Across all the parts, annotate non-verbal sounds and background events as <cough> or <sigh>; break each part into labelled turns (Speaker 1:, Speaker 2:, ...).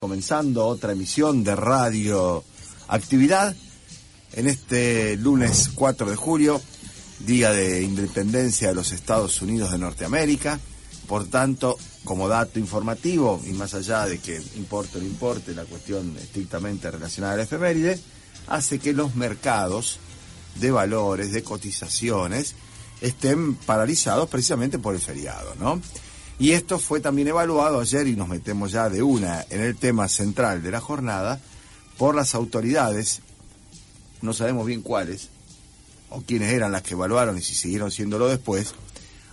Speaker 1: comenzando otra emisión de Radio Actividad en este lunes 4 de julio, Día de Independencia de los Estados Unidos de Norteamérica. Por tanto, como dato informativo, y más allá de que importe o no importe la cuestión estrictamente relacionada a la efeméride, hace que los mercados de valores, de cotizaciones, estén paralizados precisamente por el feriado, ¿no? Y esto fue también evaluado ayer, y nos metemos ya de una en el tema central de la jornada, por las autoridades, no sabemos bien cuáles, o quiénes eran las que evaluaron y si siguieron siéndolo después,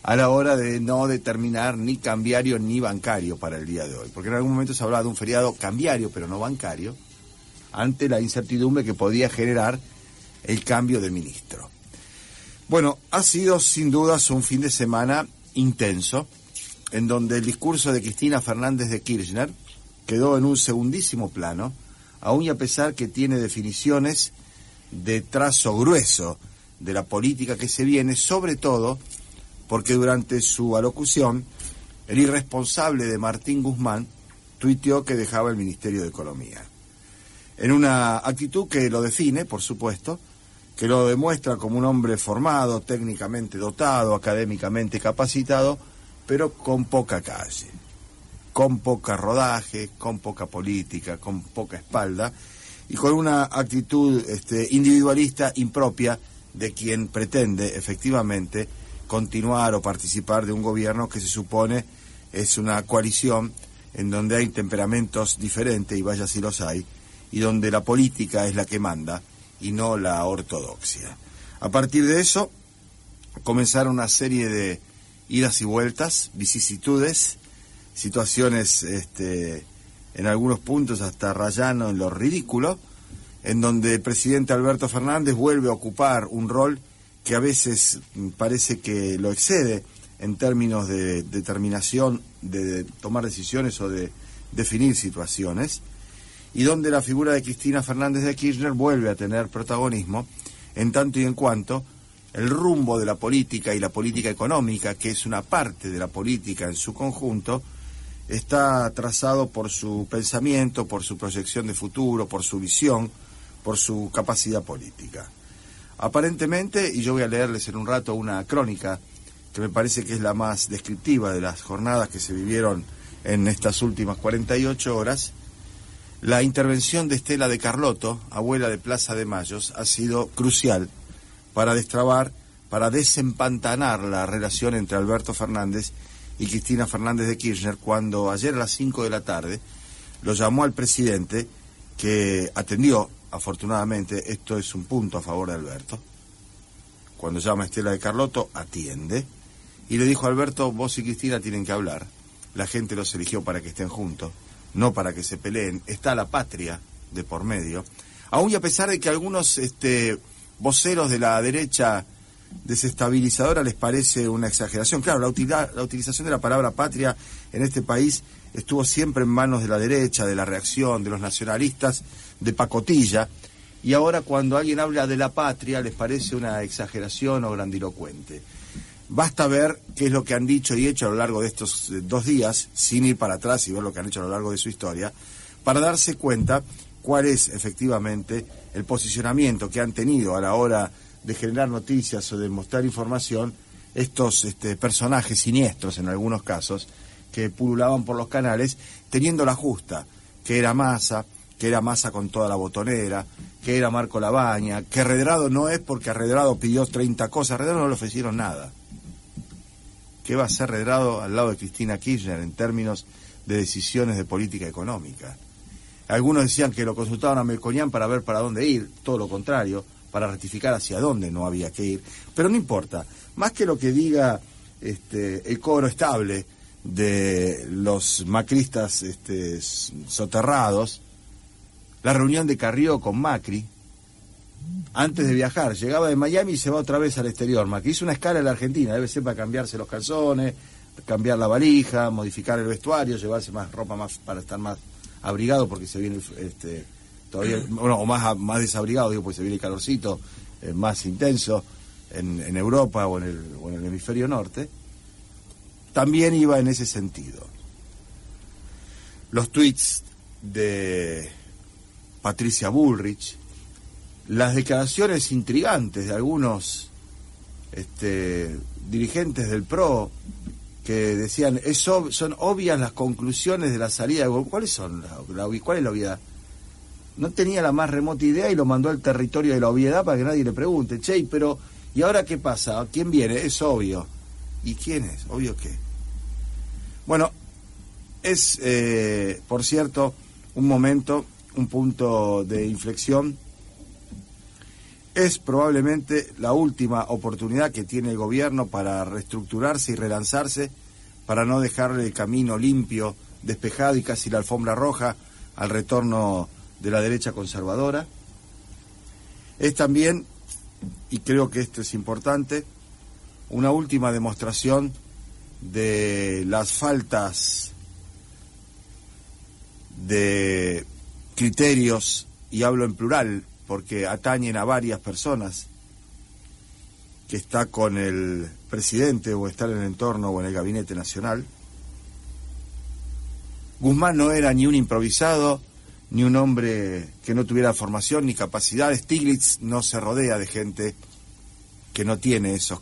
Speaker 1: a la hora de no determinar ni cambiario ni bancario para el día de hoy. Porque en algún momento se hablaba de un feriado cambiario, pero no bancario, ante la incertidumbre que podía generar el cambio de ministro. Bueno, ha sido sin dudas un fin de semana intenso en donde el discurso de Cristina Fernández de Kirchner quedó en un segundísimo plano, aun y a pesar que tiene definiciones de trazo grueso de la política que se viene, sobre todo porque durante su alocución el irresponsable de Martín Guzmán tuiteó que dejaba el Ministerio de Economía. En una actitud que lo define, por supuesto, que lo demuestra como un hombre formado, técnicamente dotado, académicamente capacitado, pero con poca calle, con poca rodaje, con poca política, con poca espalda y con una actitud este, individualista impropia de quien pretende efectivamente continuar o participar de un gobierno que se supone es una coalición en donde hay temperamentos diferentes, y vaya si los hay, y donde la política es la que manda y no la ortodoxia. A partir de eso, comenzaron una serie de idas y vueltas, vicisitudes, situaciones este, en algunos puntos hasta rayano en lo ridículo, en donde el presidente Alberto Fernández vuelve a ocupar un rol que a veces parece que lo excede en términos de determinación, de, tomar decisiones o de definir situaciones, y donde la figura de Cristina Fernández de Kirchner vuelve a tener protagonismo en tanto y en cuanto el rumbo de la política y la política económica, que es una parte de la política en su conjunto, está trazado por su pensamiento, por su proyección de futuro, por su visión, por su capacidad política. Aparentemente, y yo voy a leerles en un rato una crónica que me parece que es la más descriptiva de las jornadas que se vivieron en estas últimas 48 horas, la intervención de Estela de Carlotto, abuela de Plaza de Mayos, ha sido crucial para destrabar, para desempantanar la relación entre Alberto Fernández y Cristina Fernández de Kirchner cuando ayer a las 5 de la tarde lo llamó al presidente que atendió, afortunadamente, esto es un punto a favor de Alberto. Cuando llama Estela de Carlotto, atiende y le dijo Alberto, vos y Cristina tienen que hablar. La gente los eligió para que estén juntos, no para que se peleen. Está la patria de por medio. Aún y a pesar de que algunos este, voceros de la derecha desestabilizadora les parece una exageración. Claro, la, la utilización de la palabra patria en este país estuvo siempre en manos de la derecha, de la reacción, de los nacionalistas, de pacotilla, y ahora cuando alguien habla de la patria les parece una exageración o grandilocuente. Basta ver qué es lo que han dicho y hecho a lo largo de estos eh, dos días, sin ir para atrás y ver lo que han hecho a lo largo de su historia, para darse cuenta cuál es efectivamente el posicionamiento que han tenido a la hora de generar noticias o de mostrar información estos este, personajes siniestros en algunos casos que pululaban por los canales teniendo la justa, que era Massa, que era Massa con toda la botonera, que era Marco Labaña, que Redrado no es porque Redrado pidió 30 cosas, Redrado no le ofrecieron nada. ¿Qué va a ser Redrado al lado de Cristina Kirchner en términos de decisiones de política económica? Algunos decían que lo consultaban a Melconian para ver para dónde ir, todo lo contrario, para rectificar hacia dónde no había que ir. Pero no importa, más que lo que diga este, el coro estable de los macristas este, soterrados, la reunión de Carrió con Macri, antes de viajar, llegaba de Miami y se va otra vez al exterior. Macri hizo una escala en la Argentina, debe ser para cambiarse los calzones, cambiar la valija, modificar el vestuario, llevarse más ropa más para estar más abrigado porque se viene este, todavía, bueno, o más, más desabrigado, digo, porque se viene el calorcito eh, más intenso en, Europa o en, el, o en el hemisferio norte, también iba en ese sentido. Los tweets de Patricia Bullrich, las declaraciones intrigantes de algunos este, dirigentes del PRO que decían, eso son obvias las conclusiones de la salida de ¿Cuáles son? ¿Cuál es la obviedad? No tenía la más remota idea y lo mandó al territorio de la obviedad para que nadie le pregunte, che, pero ¿y ahora qué pasa? ¿Quién viene? Es obvio. ¿Y quién es? ¿Obvio qué? Bueno, es, eh, por cierto, un momento un punto de inflexión. Es probablemente la última oportunidad que tiene el gobierno para reestructurarse y relanzarse, para no dejarle el camino limpio, despejado y casi la alfombra roja al retorno de la derecha conservadora. Es también, y creo que esto es importante, una última demostración de las faltas de criterios, y hablo en plural porque atañen a varias personas, que está con el presidente o está en el entorno o en el gabinete nacional. Guzmán no era ni un improvisado, ni un hombre que no tuviera formación ni capacidad. Stiglitz no se rodea de gente que no tiene esos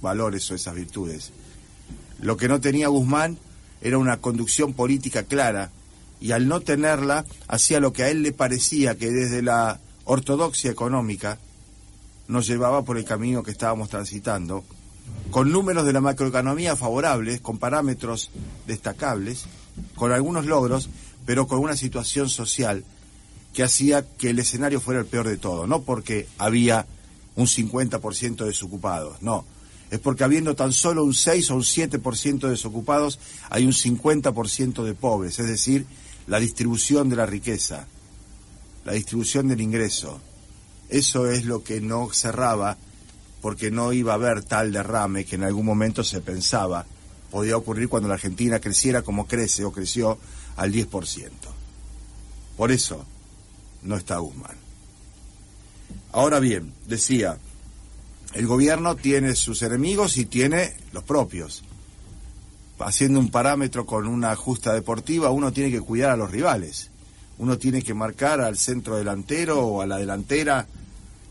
Speaker 1: valores o esas virtudes. Lo que no tenía Guzmán era una conducción política clara, y al no tenerla hacía lo que a él le parecía que desde la ortodoxia económica nos llevaba por el camino que estábamos transitando, con números de la macroeconomía favorables, con parámetros destacables, con algunos logros, pero con una situación social que hacía que el escenario fuera el peor de todo, no porque había un 50% de desocupados, no, es porque habiendo tan solo un 6 o un 7% de desocupados, hay un 50% de pobres, es decir, la distribución de la riqueza, la distribución del ingreso. Eso es lo que no cerraba porque no iba a haber tal derrame que en algún momento se pensaba podía ocurrir cuando la Argentina creciera como crece o creció al 10%. Por eso no está Guzmán. Ahora bien, decía, el gobierno tiene sus enemigos y tiene los propios haciendo un parámetro con una justa deportiva, uno tiene que cuidar a los rivales. Uno tiene que marcar al centro delantero o a la delantera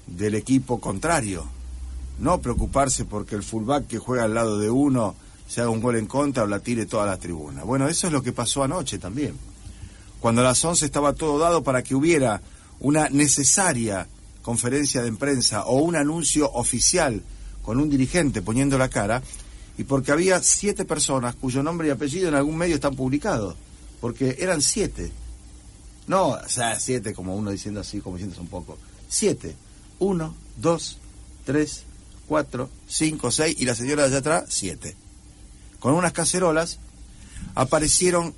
Speaker 1: del equipo contrario. No preocuparse porque el fullback que juega al lado de uno se haga un gol en contra o la tire toda la tribuna. Bueno, eso es lo que pasó anoche también. Cuando a las 11 estaba todo dado para que hubiera una necesaria conferencia de prensa o un anuncio oficial con un dirigente poniendo la cara, y porque había siete personas cuyo nombre y apellido en algún medio están publicados, porque eran siete. No, o sea, siete como uno diciendo así, como diciendo un poco. Siete. Uno, dos, tres, cuatro, cinco, seis y la señora de allá atrás, siete. Con unas cacerolas aparecieron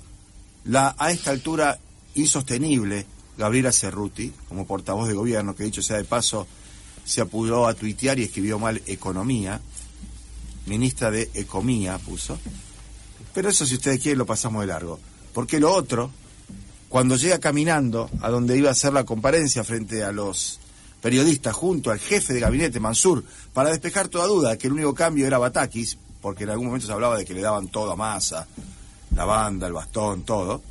Speaker 1: la a esta altura insostenible Gabriela Cerruti, como portavoz de gobierno, que dicho sea de paso, se apuró a tuitear y escribió mal economía, ministra de Economía puso. Pero eso, si ustedes quieren, lo pasamos de largo. Porque lo otro, cuando llega caminando a donde iba a hacer la comparencia frente a los periodistas junto al jefe de gabinete, Mansur, para despejar toda duda que el único cambio era Batakis, porque en algún momento se hablaba de que le daban toda masa, la banda, el bastón, todo.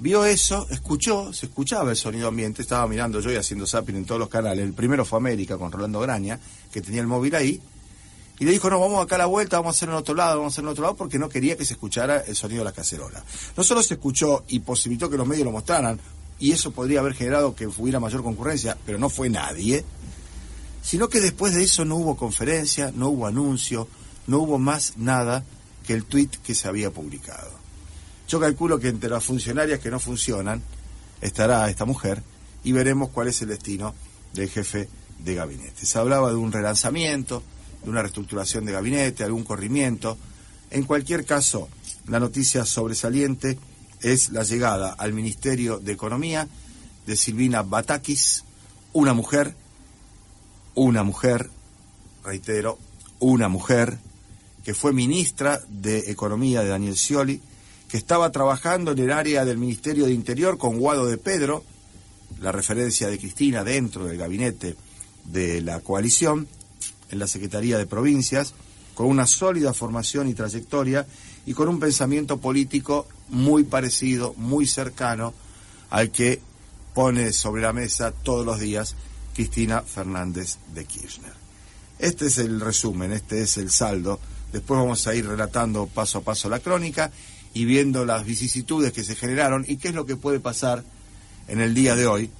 Speaker 1: Vio eso, escuchó, se escuchaba el sonido ambiente, estaba mirando yo y haciendo zapping en todos los canales. El primero fue América con Rolando Graña, que tenía el móvil ahí, y le dijo, no, vamos acá a la vuelta, vamos a hacer en otro lado, vamos a hacer en otro lado, porque no quería que se escuchara el sonido de la cacerola. No solo se escuchó y posibilitó que los medios lo mostraran, y eso podría haber generado que hubiera mayor concurrencia, pero no fue nadie, sino que después de eso no hubo conferencia, no hubo anuncio, no hubo más nada que el tuit que se había publicado. Yo calculo que entre las funcionarias que no funcionan estará esta mujer y veremos cuál es el destino del jefe de gabinete. Se hablaba de un relanzamiento, de una reestructuración de gabinete, algún corrimiento. En cualquier caso, la noticia sobresaliente es la llegada al Ministerio de Economía de Silvina Batakis, una mujer, una mujer, reitero, una mujer que fue ministra de Economía de Daniel Scioli, que estaba trabajando en el área del Ministerio de Interior con Guado de Pedro, la referencia de Cristina dentro del gabinete de la coalición, en la Secretaría de Provincias, con una sólida formación y trayectoria, y con un pensamiento político muy parecido, muy cercano al que pone sobre la mesa todos los días Cristina Fernández de Kirchner. Este es el resumen, este es el saldo. Después vamos a ir relatando paso a paso la crónica y viendo las vicisitudes que se generaron y qué es lo que puede pasar en el día de hoy,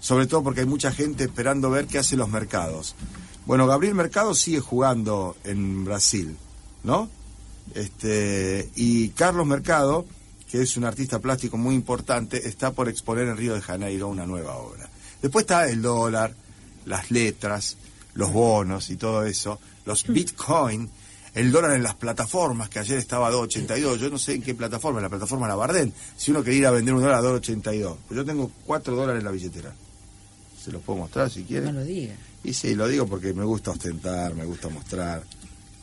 Speaker 1: sobre todo porque hay mucha gente esperando ver qué hacen los mercados. Bueno, Gabriel Mercado sigue jugando en Brasil, ¿no? Este, y Carlos Mercado, que es un artista plástico muy importante, está por exponer en Río de Janeiro una nueva obra. Después está el dólar, las letras, los bonos y todo eso, los bitcoin, el dólar en las plataformas, que ayer estaba a 2.82, yo no sé en qué plataforma, en la plataforma La Bardén, si uno quiere ir a vender un dólar a 2.82, pero yo tengo 4 dólares en la billetera. Se los puedo mostrar si quieren.
Speaker 2: No lo diga.
Speaker 1: Y sí, lo digo porque me gusta ostentar, me gusta mostrar.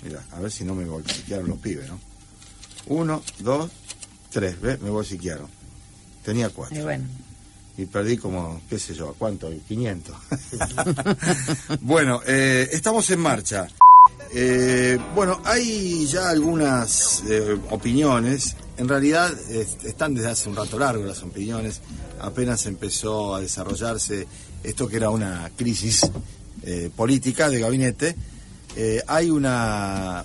Speaker 1: Mira, a ver si no me bolsiquearon los pibes, ¿no? Uno, dos, tres, ¿ves? Me bolsiquearon. Tenía cuatro.
Speaker 2: Y bueno.
Speaker 1: Y perdí como, qué sé yo, ¿a cuánto? 500. <laughs> bueno, eh, estamos en marcha. Eh, bueno, hay ya algunas eh, opiniones. En realidad están desde hace un rato largo las opiniones. Apenas empezó a desarrollarse esto que era una crisis política de gabinete. hay una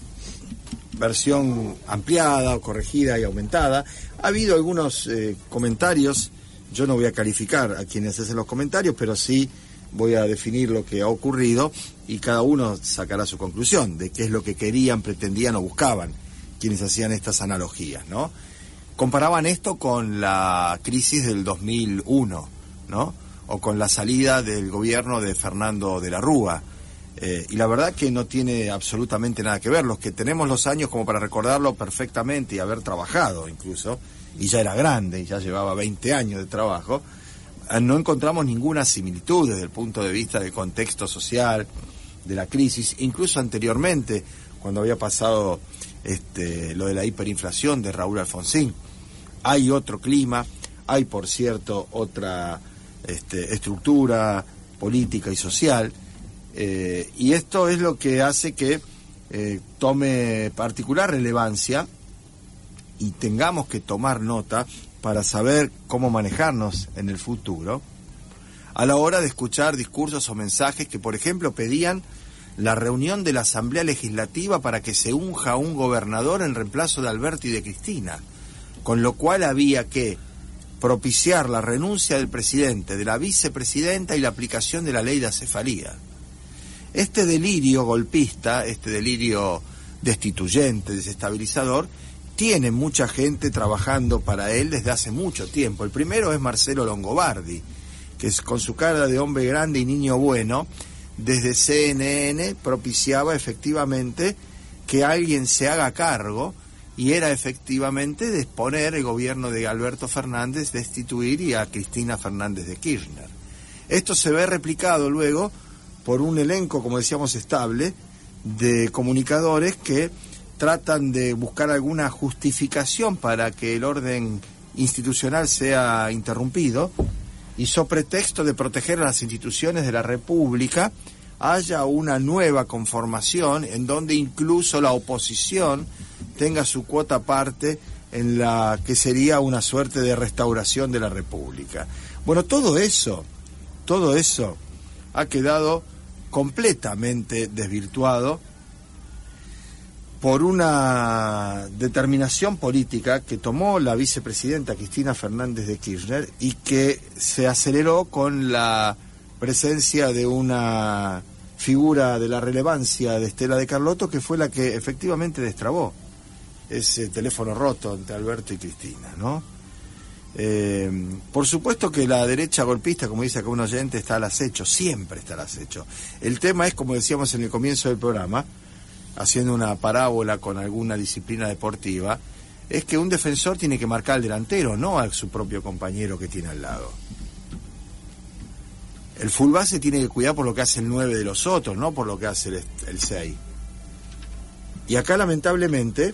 Speaker 1: versión ampliada o corregida y aumentada. Ha habido algunos comentarios yo no voy a calificar a quienes hacen los comentarios, pero sí voy a definir lo que ha ocurrido y cada uno sacará su conclusión de qué es lo que querían, pretendían o buscaban quienes hacían estas analogías, ¿no? Comparaban esto con la crisis del 2001, ¿no? O con la salida del gobierno de Fernando de la Rúa. Eh, y la verdad que no tiene absolutamente nada que ver. Los que tenemos los años como para recordarlo perfectamente y haber trabajado incluso, y ya era grande, y ya llevaba 20 años de trabajo, no encontramos ninguna similitud desde el punto de vista del contexto social, de la crisis, incluso anteriormente, cuando había pasado este, lo de la hiperinflación de Raúl Alfonsín. Hay otro clima, hay por cierto otra este, estructura política y social, eh, y esto es lo que hace que eh, tome particular relevancia y tengamos que tomar nota para saber cómo manejarnos en el futuro, a la hora de escuchar discursos o mensajes que, por ejemplo, pedían la reunión de la Asamblea Legislativa para que se unja un gobernador en reemplazo de Alberto y de Cristina, con lo cual había que propiciar la renuncia del presidente, de la vicepresidenta y la aplicación de la ley de acefalía. Este delirio golpista, este delirio destituyente, desestabilizador, tiene mucha gente trabajando para él desde hace mucho tiempo. El primero es Marcelo Longobardi, que es con su cara de hombre grande y niño bueno, desde CNN propiciaba efectivamente que alguien se haga cargo y era efectivamente de exponer el gobierno de Alberto Fernández, destituir y a Cristina Fernández de Kirchner. Esto se ve replicado luego por un elenco, como decíamos, estable de comunicadores que tratan de buscar alguna justificación para que el orden institucional sea interrumpido y sobre pretexto de proteger las instituciones de la República haya una nueva conformación en donde incluso la oposición tenga su cuota parte en la que sería una suerte de restauración de la República. Bueno, todo eso, todo eso ha quedado completamente desvirtuado por una determinación política que tomó la vicepresidenta Cristina Fernández de Kirchner y que se aceleró con la presencia de una figura de la relevancia de Estela de Carlotto que fue la que efectivamente destrabó ese teléfono roto entre Alberto y Cristina, ¿no? Eh, por supuesto que la derecha golpista, como dice acá un oyente, está al acecho, siempre está al acecho. El tema es, como decíamos en el comienzo del programa, haciendo una parábola con alguna disciplina deportiva, es que un defensor tiene que marcar al delantero, no a su propio compañero que tiene al lado. El full base tiene que cuidar por lo que hace el 9 de los otros, no por lo que hace el, el 6. Y acá lamentablemente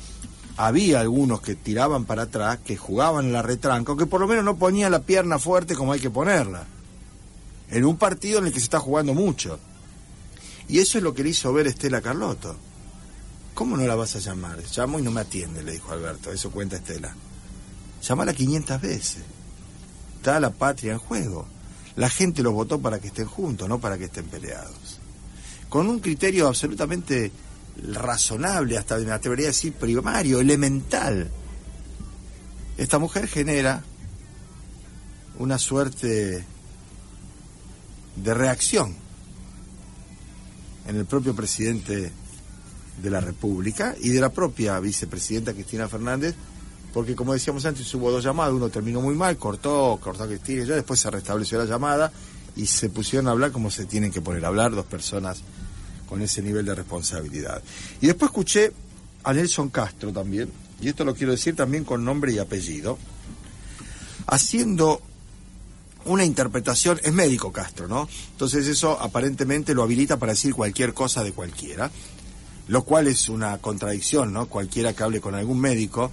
Speaker 1: había algunos que tiraban para atrás, que jugaban en la retranca, que por lo menos no ponían la pierna fuerte como hay que ponerla. En un partido en el que se está jugando mucho. Y eso es lo que le hizo ver Estela Carlotto ¿Cómo no la vas a llamar? Llamo y no me atiende, le dijo Alberto. Eso cuenta Estela. Llamala 500 veces. Está la patria en juego. La gente los votó para que estén juntos, no para que estén peleados. Con un criterio absolutamente razonable, hasta me atrevería a decir primario, elemental. Esta mujer genera una suerte de reacción en el propio presidente de la República y de la propia vicepresidenta Cristina Fernández, porque como decíamos antes hubo dos llamadas, uno terminó muy mal, cortó, cortó a Cristina y ya después se restableció la llamada y se pusieron a hablar como se tienen que poner a hablar dos personas con ese nivel de responsabilidad. Y después escuché a Nelson Castro también, y esto lo quiero decir también con nombre y apellido, haciendo una interpretación, es médico Castro, ¿no? Entonces eso aparentemente lo habilita para decir cualquier cosa de cualquiera, lo cual es una contradicción, ¿no? Cualquiera que hable con algún médico,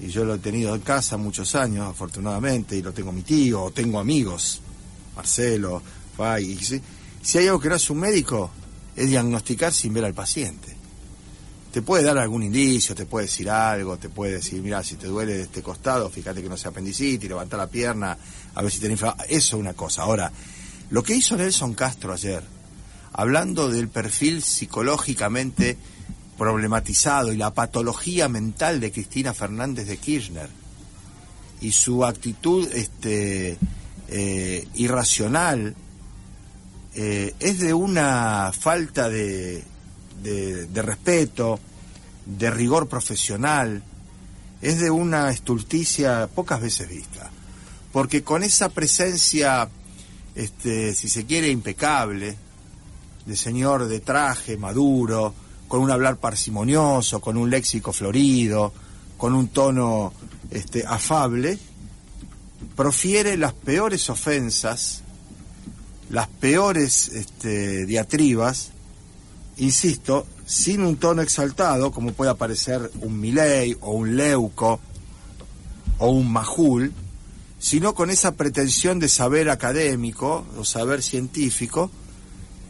Speaker 1: y yo lo he tenido en casa muchos años, afortunadamente, y lo tengo mi tío, o tengo amigos, Marcelo, Fay, si, hay algo que no es un médico, es diagnosticar sin ver al paciente te puede dar algún indicio, te puede decir algo, te puede decir, mira, si te duele de este costado, fíjate que no sea apendicitis, levanta la pierna, a ver si inflamación. Eso es una cosa. Ahora, lo que hizo Nelson Castro ayer, hablando del perfil psicológicamente problematizado y la patología mental de Cristina Fernández de Kirchner y su actitud este, eh, irracional, eh, es de una falta de respeto, de rigor profesional, es de una estulticia pocas veces vista. Porque con esa presencia, este, si se quiere, impecable, de señor de traje, maduro, con un hablar parsimonioso, con un léxico florido, con un tono este, afable, profiere las peores ofensas, las peores este, diatribas insisto, sin un tono exaltado, como puede aparecer un Milei o un Leuco o un Majul, sino con esa pretensión de saber académico o saber científico,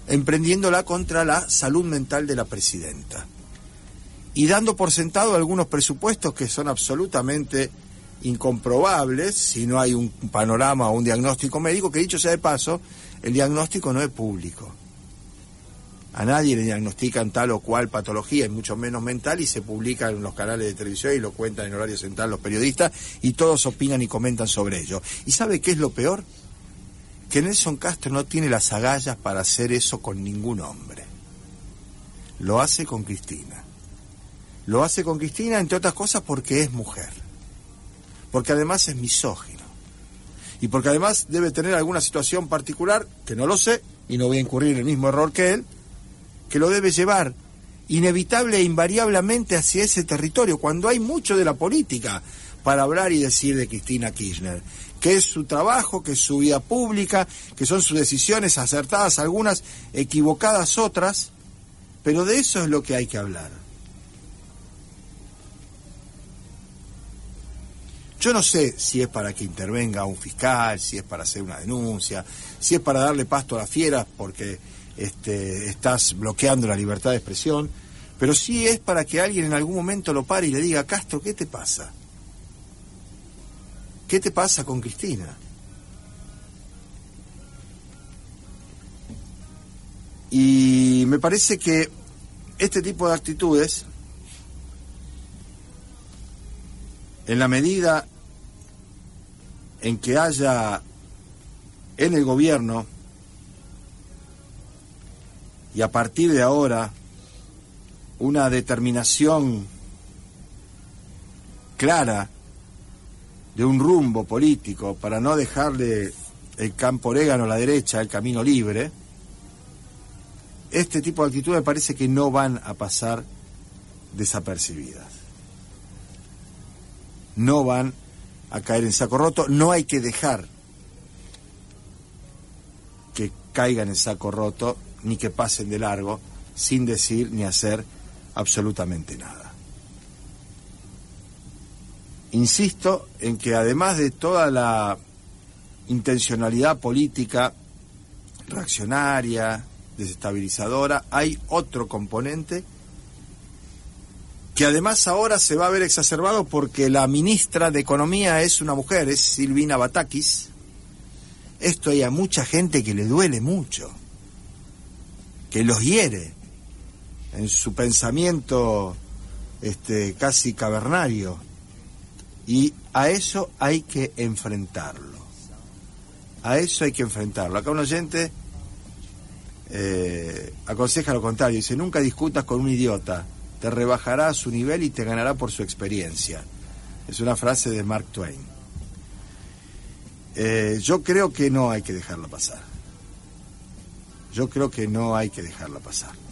Speaker 1: emprendiéndola contra la salud mental de la presidenta. Y dando por sentado algunos presupuestos que son absolutamente incomprobables si no hay un panorama o un diagnóstico médico, que dicho sea de paso, el diagnóstico no es público a nadie le diagnostican tal o cual patología, y mucho menos mental, y se publica en los canales de televisión y lo cuentan en horario central los periodistas, y todos opinan y comentan sobre ello. ¿Y sabe qué es lo peor? Que Nelson Castro no tiene las agallas para hacer eso con ningún hombre. Lo hace con Cristina. Lo hace con Cristina, entre otras cosas, porque es mujer. Porque además es misógino. Y porque además debe tener alguna situación particular, que no lo sé, y no voy a incurrir en el mismo error que él, que lo debe llevar inevitable e invariablemente hacia ese territorio, cuando hay mucho de la política para hablar y decir de Cristina Kirchner, que es su trabajo, que es su vida pública, que son sus decisiones acertadas, algunas equivocadas otras, pero de eso es lo que hay que hablar. Yo no sé si es para que intervenga un fiscal, si es para hacer una denuncia, si es para darle pasto a las fieras, porque este, estás bloqueando la libertad de expresión, pero sí es para que alguien en algún momento lo pare y le diga, Castro, ¿qué te pasa? ¿Qué te pasa con Cristina? Y me parece que este tipo de actitudes, en la medida en que haya en el gobierno y a partir de ahora una determinación clara de un rumbo político para no dejarle el campo orégano a la derecha, el camino libre, este tipo de actitudes parece que no van a pasar desapercibidas. No van a caer en saco roto, no hay que dejar que caigan en saco roto ni que pasen de largo sin decir ni hacer absolutamente nada. Insisto en que además de toda la intencionalidad política reaccionaria, desestabilizadora, hay otro componente que además ahora se va a ver exacerbado porque la ministra de Economía es una mujer, es Silvina Batakis. Esto hay a mucha gente que le duele mucho, que los hiere en su pensamiento este, casi cavernario. Y a eso hay que enfrentarlo. A eso hay que enfrentarlo. Acá un oyente eh, aconseja lo contrario. Dice, nunca discutas con un idiota. Te rebajará a su nivel y te ganará por su experiencia. Es una frase de Mark Twain. Eh, yo creo que no hay que dejarla pasar. Yo creo que no hay que dejarla pasar.